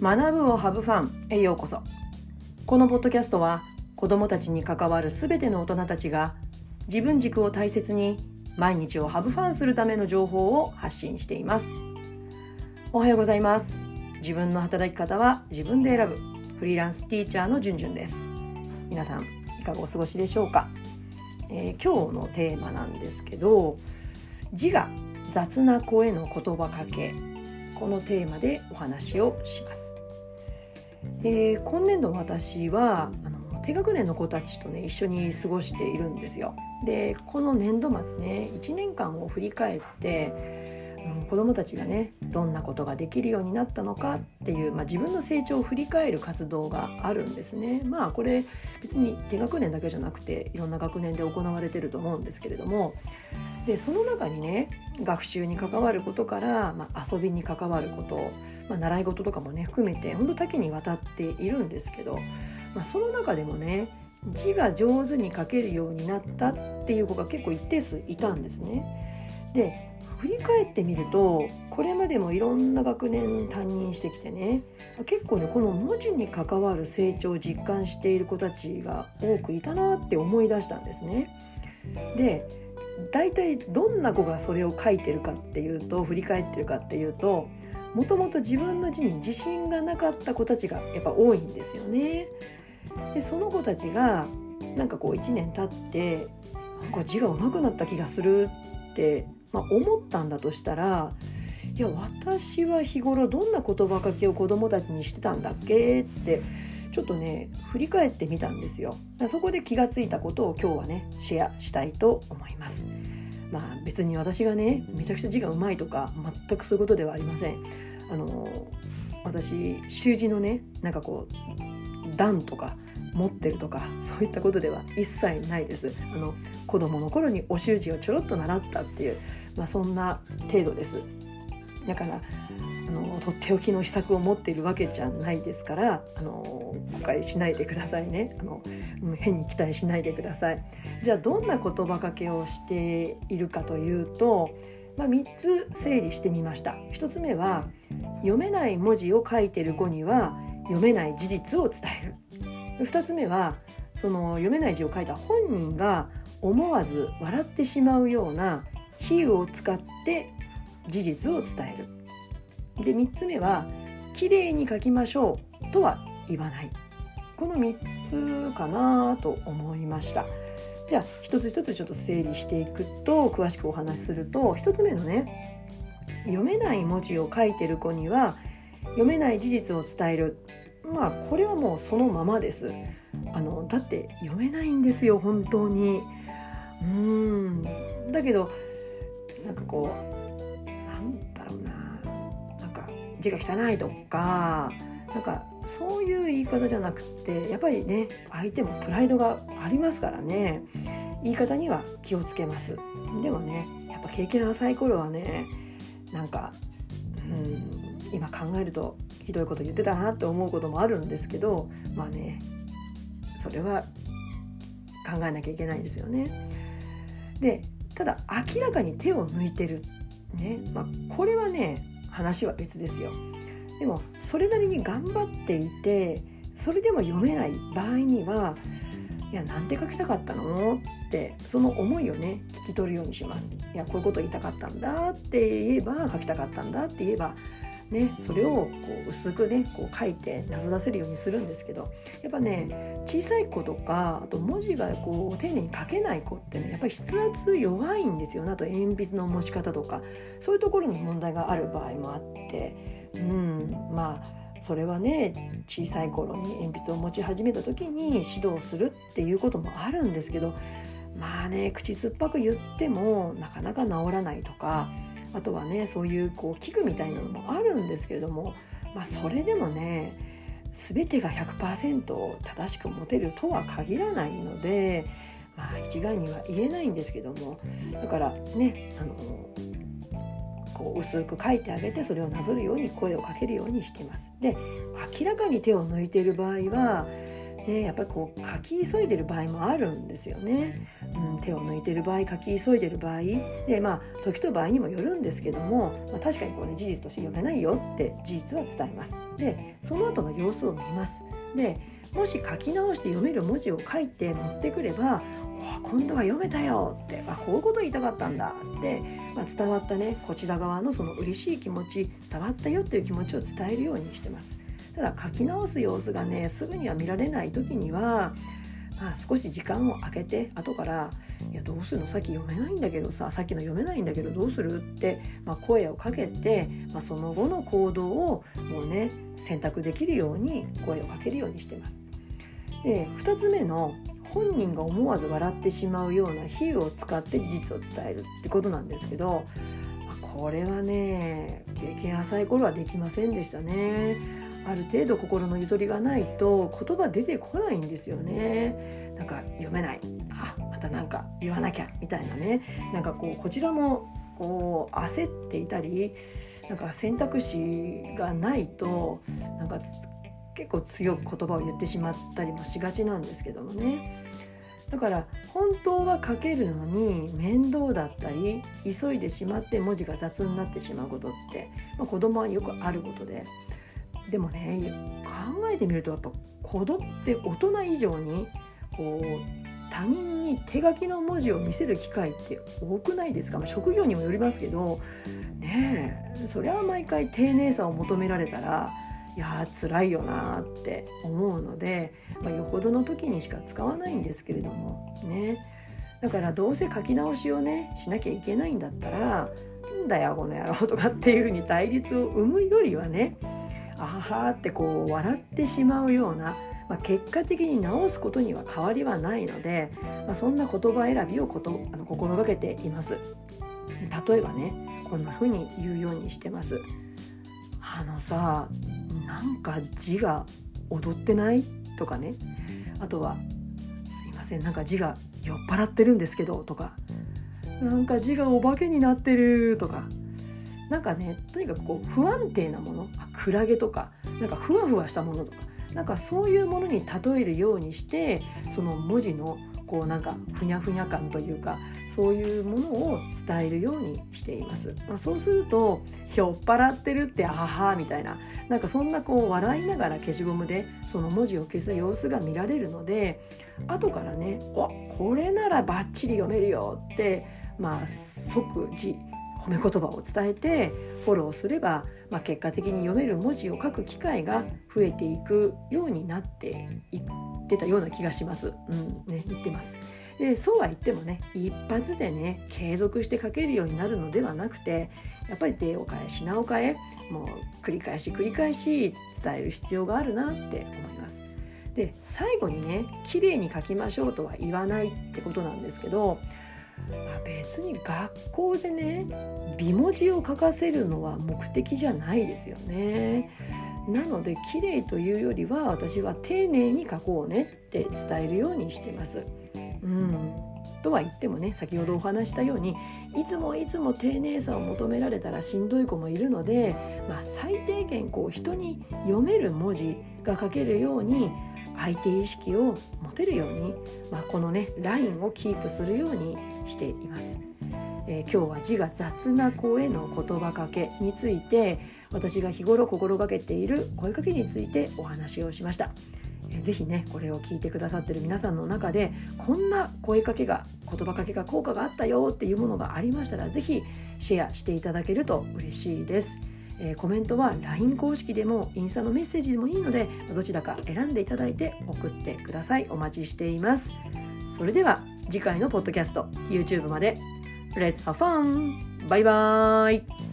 学ぶをハブファンへようこそ。このポッドキャストは子どもたちに関わるすべての大人たちが自分軸を大切に毎日をハブファンするための情報を発信しています。おはようございます。自分の働き方は自分で選ぶフリーランスティーチャーのじゅんじゅんです。皆さんいかがお過ごしでしょうか、えー、今日のテーマなんですけど自我雑な声の言葉かけ。このテーマでお話をします。えー、今年度私はあの低学年の子たちとね一緒に過ごしているんですよ。でこの年度末ね1年間を振り返ってうん、子どもたちがねどんなことができるようになったのかっていう、まあ、自分の成長を振り返る活動があるんですね。まあこれ別に低学年だけじゃなくていろんな学年で行われてると思うんですけれどもでその中にね学習に関わることから、まあ、遊びに関わること、まあ、習い事とかもね含めて本当多岐にわたっているんですけど、まあ、その中でもね字が上手に書けるようになったっていう子が結構一定数いたんですね。で振り返ってみるとこれまでもいろんな学年担任してきてね結構ねこの文字に関わる成長を実感している子たちが多くいたなって思い出したんですね。で大体どんな子がそれを書いてるかっていうと振り返ってるかっていうともともと自分の字に自信がなかった子たちがやっぱ多いんですよね。でその子たちがなんかこう1年経ってなんか字が上手くなった気がするって、まあ、思ったんだとしたらいや私は日頃どんな言葉書きを子どもたちにしてたんだっけってちょっとね振り返ってみたんですよ。そこで気がついたことを今日はねシェアしたいと思います。まあ別に私がねめちゃくちゃ字がうまいとか全くそういうことではありません。あの私習字のねなんかこう段とか持ってるとかそういったことでは一切ないです。あの子供の頃にお習字をちょろっと習ったっていう、まあ、そんな程度です。だからあのとっておきの秘策を持っているわけじゃないですからあの誤解しないでくださいね。あの変に期待しないでください。じゃあどんな言葉かけをしているかというと、まあ、3つ整理してみました。1つ目は読めない文字を書いてる子には読めない事実を伝える。2つ目はその読めない字を書いた本人が思わず笑ってしまうような比喩を使って事実を伝える。で3つ目は「きれいに書きましょう」とは言わない。この3つかなと思いました。じゃあ一つ一つちょっと整理していくと詳しくお話しすると1つ目のね読めない文字を書いてる子には読めない事実を伝える。まあこれはもうそのままです。あのだって読めないんですよ本当に。うん。だけどなんかこうなんだろうな。なんか字が汚いとかなんかそういう言い方じゃなくてやっぱりね相手もプライドがありますからね。言い方には気をつけます。でもねやっぱ経験浅い頃はねなんかうん今考えるとひどいこと言ってたなって思うこともあるんですけどまあねそれは考えなきゃいけないですよね。でただ明らかに手を抜いてるね、まあ、これはね話は別ですよでもそれなりに頑張っていてそれでも読めない場合にはいやなんて書きたかったのってその思いをね聞き取るようにしますいやこういうこと言いたかったんだって言えば書きたかったんだって言えばね、それをこう薄くねこう書いてなぞらせるようにするんですけどやっぱね小さい子とかあと文字がこう丁寧に書けない子ってねやっぱり筆圧弱いんですよねあと鉛筆の持ち方とかそういうところに問題がある場合もあってうんまあそれはね小さい頃に鉛筆を持ち始めた時に指導するっていうこともあるんですけどまあね口酸っぱく言ってもなかなか治らないとか。あとはねそういうこう器具みたいなのもあるんですけれども、まあ、それでもね全てが100%正しく持てるとは限らないので、まあ、一概には言えないんですけどもだからねあのこう薄く書いてあげてそれをなぞるように声をかけるようにしてます。で明らかに手を抜いている場合はね、やっぱりこう書き急いでる場合もあるんですよね、うん、手を抜いてる場合書き急いでる場合。でまあ時と場合にもよるんですけども、まあ、確かにこう、ね、事実として読めないよって事実は伝えます。でその後の様子を見ます。でもし書き直して読める文字を書いて持ってくれば今度は読めたよってあこういうこと言いたかったんだって、まあ、伝わったねこちら側のその嬉しい気持ち伝わったよっていう気持ちを伝えるようにしてます。ただ書き直す様子がねすぐには見られない時には、まあ、少し時間を空けて後から「いやどうするの？さっき読めないんだけどささっきの読めないんだけどどうする?」って、まあ、声をかけて、まあ、その後の行動をもうね選択できるように声をかけるようにしてます。で2つ目の本人が思わず笑ってしまうような比喩を使って事実を伝えるってことなんですけどこれはね経験浅い頃はできませんでしたね。ある程度心のゆとりがないと言葉出てこないんですよね。なんか読めない。あまたなんか言わなきゃみたいなね。なんかこうこちらもこう焦っていたりなんか選択肢がないとなんか結構強く言葉を言ってしまったりもしがちなんですけどもね。だから本当は書けるのに面倒だったり急いでしまって文字が雑になってしまうことって、まあ、子供はよくあることで。でもね考えてみるとやっぱ子供って大人以上にこう他人に手書きの文字を見せる機会って多くないですか、まあ、職業にもよりますけどねえそれは毎回丁寧さを求められたらいやー辛いよなって思うので、まあ、よほどの時にしか使わないんですけれどもねだからどうせ書き直しをねしなきゃいけないんだったら「んだよこの野郎」とかっていうふうに対立を生むよりはねあははってこう笑ってしまうような、まあ、結果的に直すことには変わりはないので、まあ、そんな言葉選びをことあの心がけています。例えばねこんな風に言うようにしてます。あのさなんか字が踊ってない？とかね。あとは「すいませんなんか字が酔っ払ってるんですけど」とか「なんか字がお化けになってる」とか。なんかねとにかくこう不安定なものクラゲとかなんかふわふわしたものとかなんかそういうものに例えるようにしてその文字のこうなんかふにゃふにゃ感というかそういうものを伝えるようにしています。まあ、そうすると酔っ払ってるってあはみたいななんかそんなこう笑いながら消しゴムでその文字を消す様子が見られるので後からね「おこれならバッチリ読めるよ」ってまあ即時褒め言葉を伝えてフォローすれば、まあ、結果的に読める文字を書く機会が増えていくようになっていってたような気がします。うんね、言ってます。でそうは言ってもね一発でね継続して書けるようになるのではなくてやっぱり手を変え品を変えもう繰り返し繰り返し伝える必要があるなって思います。で最後にね綺麗に書きましょうとは言わないってことなんですけどまあ、別に学校でね美文字を書かせるのは目的じゃないですよね。なので綺麗というよりは私は丁寧に書こうねって伝えるようにしてます。うんとは言ってもね先ほどお話したようにいつもいつも丁寧さを求められたらしんどい子もいるので、まあ、最低限こう人に読める文字が書けるように相手意識を持てるように、まあ、このねラインをキープするようにしています。えー、今日は字が雑な声の言葉かけについて私が日頃心がけている声かけについてお話をしました。ぜひねこれを聞いてくださってる皆さんの中でこんな声かけが言葉かけが効果があったよっていうものがありましたら是非シェアしていただけると嬉しいです。えー、コメントは LINE 公式でもインスタのメッセージでもいいのでどちらか選んでいただいて送ってください。お待ちしています。それでは次回のポッドキャスト YouTube まで。Let's have fun! バイバーイ!